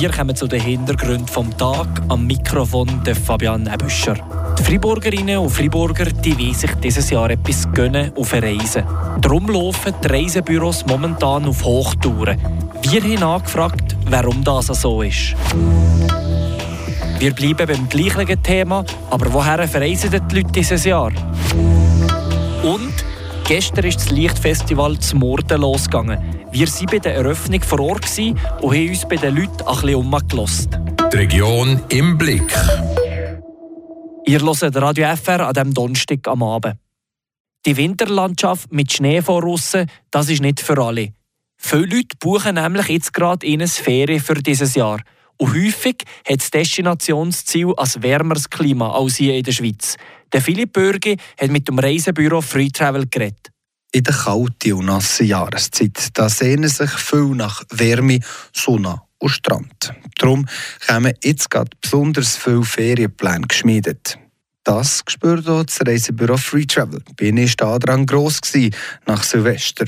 Wir kommen zu den Hintergründen vom Tag. Am Mikrofon der Fabian Ebüscher. Die Friburgerinnen und Friburger die wollen sich dieses Jahr etwas gönnen und verreisen. Darum laufen die Reisebüros momentan auf Hochtouren. Wir haben angefragt, warum das so ist. Wir bleiben beim gleichen Thema, aber woher verreisen die Leute dieses Jahr? Und gestern ist das Lichtfestival zum Morden losgegangen. Wir waren bei der Eröffnung vor Ort und haben uns bei den Leuten ein bisschen umgelassen. Die Region im Blick. Ihr hört Radio FR an diesem Donnerstag am Abend. Die Winterlandschaft mit Schnee vor aussen, das ist nicht für alle. Viele Leute buchen nämlich jetzt gerade in eine Ferien für dieses Jahr. Und häufig hat das Destinationsziel ein wärmeres Klima als hier in der Schweiz. Der Philipp Bürgi hat mit dem Reisebüro Free Travel geredet. In der kalten und nassen Jahreszeit da sehnen sich viele nach Wärme, Sonne und Strand. Darum haben jetzt gerade besonders viele Ferienpläne geschmiedet. Das spürt auch das Reisebüro Free Travel. Bin ich da dran gross nach Silvester.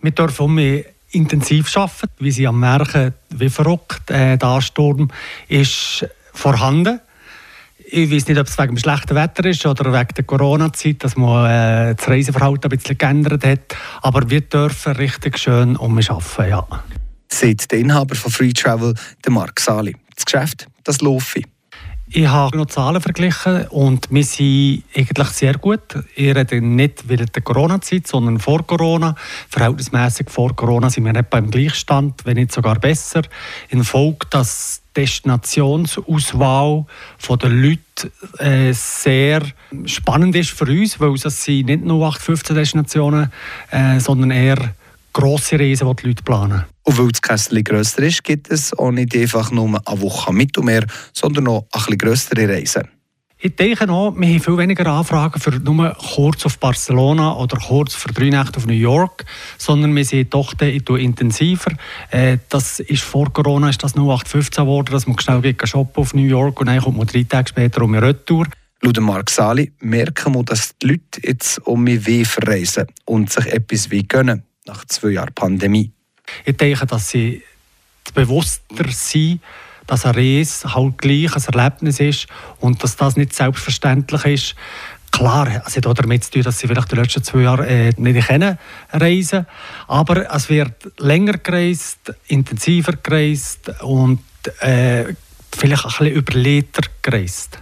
Wir dürfen mehr intensiv arbeiten, wie sie Merken wie verrückt. Äh, der Ansturm ist vorhanden. Ich weiß nicht, ob es wegen dem schlechten Wetter ist oder wegen der Corona-Zeit, dass man äh, das Reiseverhalten ein bisschen geändert hat. Aber wir dürfen richtig schön um arbeiten, ja. Seit der Inhaber von Free Travel, der Mark Sali. Das Geschäft, das laufe. Ich habe noch Zahlen verglichen und wir sind eigentlich sehr gut. Ich rede nicht während der Corona-Zeit, sondern vor Corona. Verhältnismäßig vor Corona sind wir nicht beim Gleichstand, wenn nicht sogar besser. In Folge, dass die Destinationsauswahl der Leute äh, sehr spannend ist für uns, weil es sind nicht nur 8, 15 Destinationen, äh, sondern eher grosse Reisen, die die Leute planen. Und weil das Kessel grösser ist, gibt es auch nicht einfach nur eine Woche am Mittelmeer, sondern auch ein bisschen grössere Reisen. Ich denke auch, wir haben viel weniger Anfragen für nur kurz auf Barcelona oder kurz für drei Nächte auf New York, sondern wir sind doch intensiver. Äh, das ist vor Corona ist das nur 815 geworden, dass man schnell geht shoppen auf New York und dann kommt man drei Tage später um eine Retour. Laut Mark Sali merken wir, dass die Leute jetzt um mich weh verreisen und sich etwas wie gönnen nach zwei Jahren Pandemie. Ich denke, dass sie bewusster sind, dass eine Reise halt gleich ein Erlebnis ist und dass das nicht selbstverständlich ist. Klar, es hat auch damit zu tun, dass sie vielleicht die letzten zwei Jahre äh, nicht können reisen aber es wird länger gereist, intensiver gereist und äh, vielleicht ein bisschen überlegter gereist.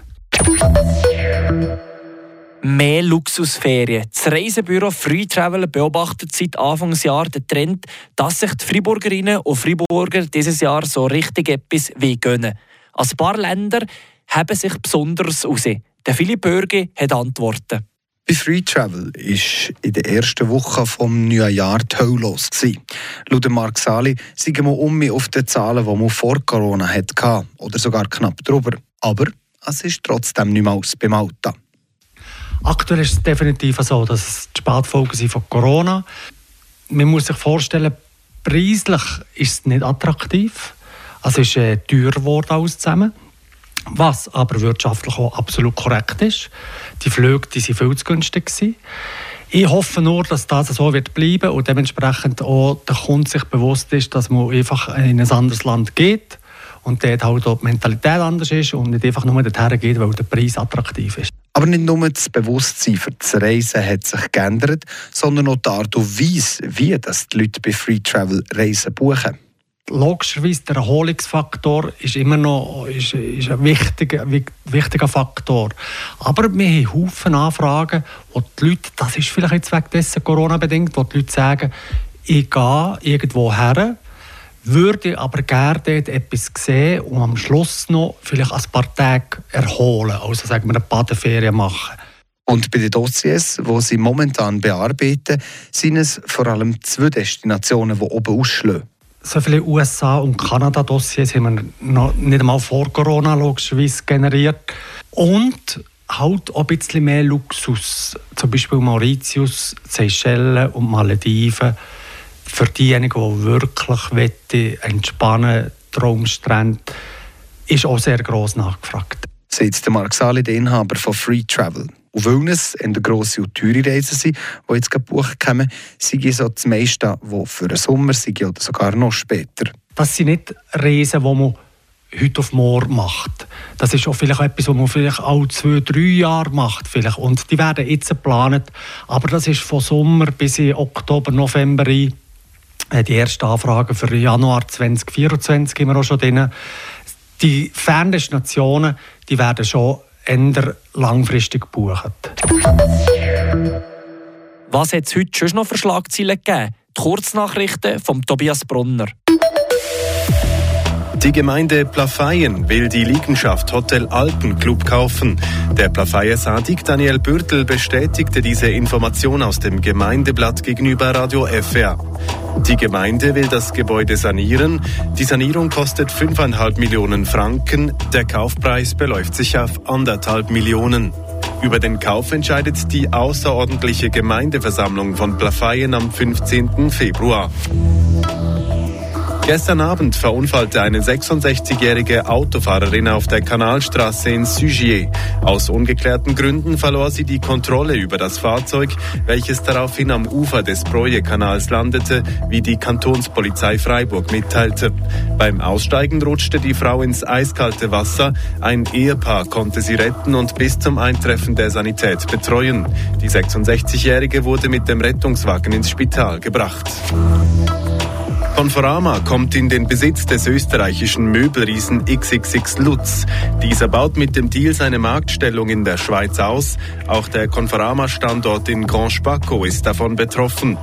Mehr Luxusferien. Das Reisebüro Free Travel beobachtet seit Anfangsjahr den Trend, dass sich die Friburgerinnen und Friburger dieses Jahr so richtig etwas wie gönnen. Ein paar Länder haben sich besonders aus. Der Philipp Bürge hat Antworten. Bei Free Travel war in der ersten Woche des neuen Jahres die Hölle los. Laut Mark Sali sind wir um auf den Zahlen, die man vor Corona hatte, oder sogar knapp drüber. Aber es ist trotzdem nicht mehr aus beim Alter. Aktuell ist es definitiv so, dass es die Spätfolgen sind von Corona. Man muss sich vorstellen, preislich ist es nicht attraktiv. Es ist äh, teurer geworden alles zusammen. Was aber wirtschaftlich auch absolut korrekt ist. Die Flüge die sind viel zu günstig. Gewesen. Ich hoffe nur, dass das so wird bleiben und dementsprechend auch der Kunde sich bewusst ist, dass man einfach in ein anderes Land geht und dort halt auch die Mentalität anders ist und nicht einfach nur dorthin geht, weil der Preis attraktiv ist. Aber nicht nur das Bewusstsein für das Reisen hat sich geändert, sondern auch die Art und Weise, wie das die Leute bei Free Travel Reisen buchen. Logischerweise der Erholungsfaktor ist immer noch ist, ist ein wichtiger, wichtiger Faktor. Aber wir haben Haufen Anfragen, wo die Leute, das ist vielleicht jetzt wegen dessen Corona-bedingt, wo die Leute sagen, ich gehe irgendwo her, würde aber gerne dort etwas sehen und am Schluss noch vielleicht ein paar Tage erholen, also sagen wir eine Badeferien machen. Und bei den Dossiers, die Sie momentan bearbeiten, sind es vor allem zwei Destinationen, die oben ausschlagen. So viele USA- und Kanada-Dossiers haben wir noch nicht einmal vor Corona logischerweise generiert. Und halt auch ein bisschen mehr Luxus. Zum Beispiel Mauritius, Seychellen und Malediven für diejenigen, die wirklich entspannen Traumstrand, ist auch sehr gross nachgefragt. Sagt der Mark Sali, der Inhaber von Free Travel. Und weil es in der grosse und teure Reisen sind, die jetzt gebucht kommen, sind so das meiste, die für den Sommer sind oder sogar noch später. Das sind nicht Reisen, die man heute auf morgen macht. Das ist auch vielleicht etwas, was man vielleicht auch zwei, drei Jahre macht. Vielleicht. Und die werden jetzt geplant. Aber das ist von Sommer bis in Oktober, November rein. Äh, die ersten Anfragen für Januar 2024 haben wir auch schon drin. Die Ferndestinationen die werden schon eher langfristig gebucht. Was hat es heute schon noch für Schlagzeilen gegeben? Die Kurznachrichten von Tobias Brunner. Die Gemeinde Plafeyen will die Liegenschaft Hotel Alpenclub kaufen. Der Plafeyer Sadik Daniel Bürtel bestätigte diese Information aus dem Gemeindeblatt gegenüber Radio FR. Die Gemeinde will das Gebäude sanieren. Die Sanierung kostet 5,5 Millionen Franken. Der Kaufpreis beläuft sich auf anderthalb Millionen. Über den Kauf entscheidet die außerordentliche Gemeindeversammlung von Plafeyen am 15. Februar. Gestern Abend verunfallte eine 66-jährige Autofahrerin auf der Kanalstraße in Sugier. Aus ungeklärten Gründen verlor sie die Kontrolle über das Fahrzeug, welches daraufhin am Ufer des Broje-Kanals landete, wie die Kantonspolizei Freiburg mitteilte. Beim Aussteigen rutschte die Frau ins eiskalte Wasser. Ein Ehepaar konnte sie retten und bis zum Eintreffen der Sanität betreuen. Die 66-jährige wurde mit dem Rettungswagen ins Spital gebracht. Conforama kommt in den Besitz des österreichischen Möbelriesen XXX Lutz. Dieser baut mit dem Deal seine Marktstellung in der Schweiz aus. Auch der Conforama-Standort in Grand Spaco ist davon betroffen.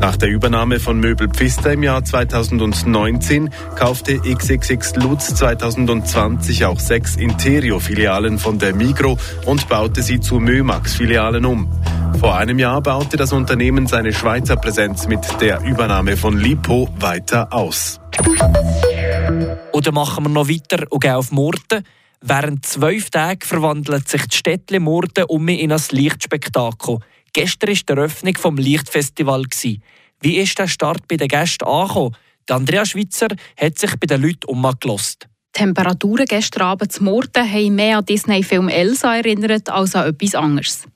Nach der Übernahme von Möbel Pfister im Jahr 2019 kaufte XXX Lutz 2020 auch sechs Interio-Filialen von der Migro und baute sie zu Mömax-Filialen um. Vor einem Jahr baute das Unternehmen seine Schweizer Präsenz mit der Übernahme von Lipo weiter aus. Oder machen wir noch weiter und gehen auf Murten. Während zwölf Tagen verwandelt sich die Städtle Murten um in ein Lichtspektakel. Gestern war die Eröffnung des Lichtfestivals. Wie ist der Start bei den Gästen angekommen? Andrea Schweitzer hat sich bei den Leuten umgelost. Die Temperaturen gestern Abend zu Murten haben mehr an Disney-Film Elsa erinnert als an etwas anderes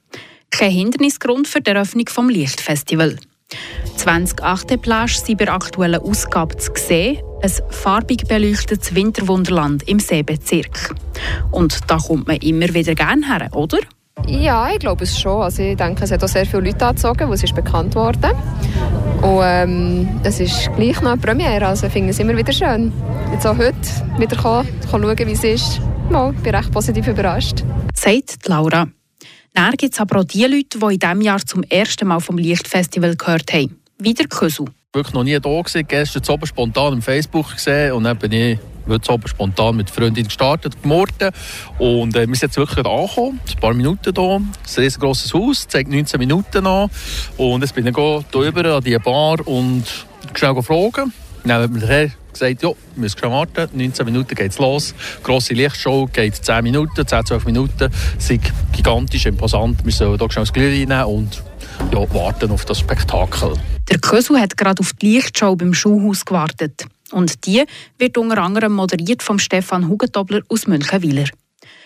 kein Hindernisgrund für die Eröffnung des Lichtfestivals. 20 Plage sind bei der aktuellen Ausgabe zu sehen. Ein farbig beleuchtetes Winterwunderland im Seebezirk. Und da kommt man immer wieder gerne her, oder? Ja, ich glaube es schon. Also ich denke, es hat auch sehr viele Leute angezogen, es ist bekannt worden. Und ähm, es ist gleich noch eine Premiere, also ich finde es immer wieder schön. Jetzt auch heute wieder kommen, schauen, wie es ist. Mal, ich bin recht positiv überrascht. Sagt Laura. Dann gibt es aber auch die Leute, die in diesem Jahr zum ersten Mal vom Lichtfestival gehört haben. Wieder Kösu. Wirklich noch nie da gewesen. Gestern oben spontan im Facebook gesehen und dann bin ich heute oben spontan mit Freundin gestartet, gemordet. Und äh, wir sind jetzt wirklich angekommen, ein paar Minuten hier. ein riesengroßes Haus, zeigt 19 Minuten an. Und jetzt bin ich hier rüber an die Bar und schnell fragen. Dann hat mir gesagt, ja, wir müssen schon warten. 19 Minuten geht es los. Grosse Lichtshow geht 10 Minuten, 10, 12 Minuten. Ist gigantisch imposant. Wir sollen hier schnell das Glühwein nehmen und ja, warten auf das Spektakel. Der Kösu hat gerade auf die Lichtshow beim Schuhhaus gewartet. Und die wird unter anderem moderiert von Stefan Hugentobler aus Münchenwiler.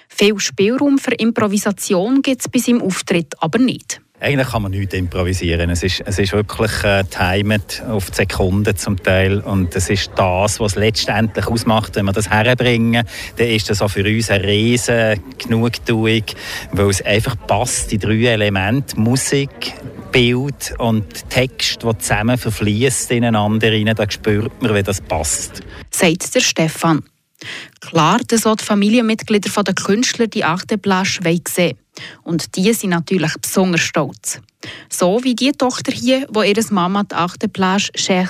Viel Spielraum für Improvisation gibt es bei seinem Auftritt aber nicht. Eigentlich kann man nichts improvisieren. Es ist, es ist wirklich äh, timed auf die Sekunden zum Teil. Und das ist das, was es letztendlich ausmacht. Wenn wir das herbringen, dann ist das auch für uns eine riesen Genugtuung, weil es einfach passt, die drei Elemente, Musik, Bild und Text, die zusammen verfließen ineinander rein, da spürt man, wie das passt. Sagt der Stefan. Klar, dass auch die Familienmitglieder der Künstler die achte Plage sehen Und die sind natürlich besonders stolz. So wie die Tochter hier, die ihre Mama die achte Plage Cher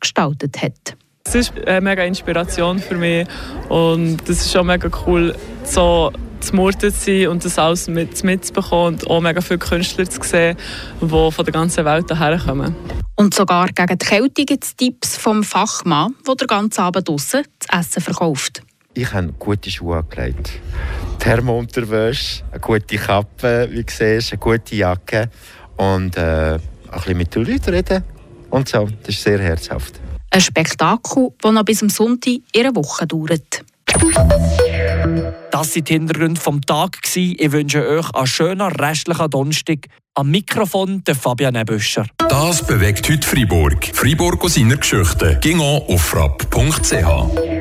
gestaltet hat. Es ist eine mega Inspiration für mich und es ist schon mega cool, so zu Murten zu sein und das alles mit, mitzubekommen und auch mega viele Künstler zu sehen, die von der ganzen Welt hierher kommen. Und sogar gegen die Kälte gibt es Tipps vom Fachmann, der den ganzen Abend draußen das Essen verkauft. Ich habe gute Schuhe angelegt. Thermounterwäsche, eine gute Kappe, wie du siehst, eine gute Jacke und äh, ein bisschen mit den Leuten reden. Und so, das ist sehr herzhaft. Ein Spektakel, das noch bis zum Sonntag ihre Woche dauert. Das waren die Hintergründe vom Tag. Ich wünsche euch einen schönen restlichen Donnerstag. Am Mikrofon der Fabian Ebüscher. Das bewegt heute Freiburg. Freiburg aus seiner Geschichte. Ging auf frapp.ch.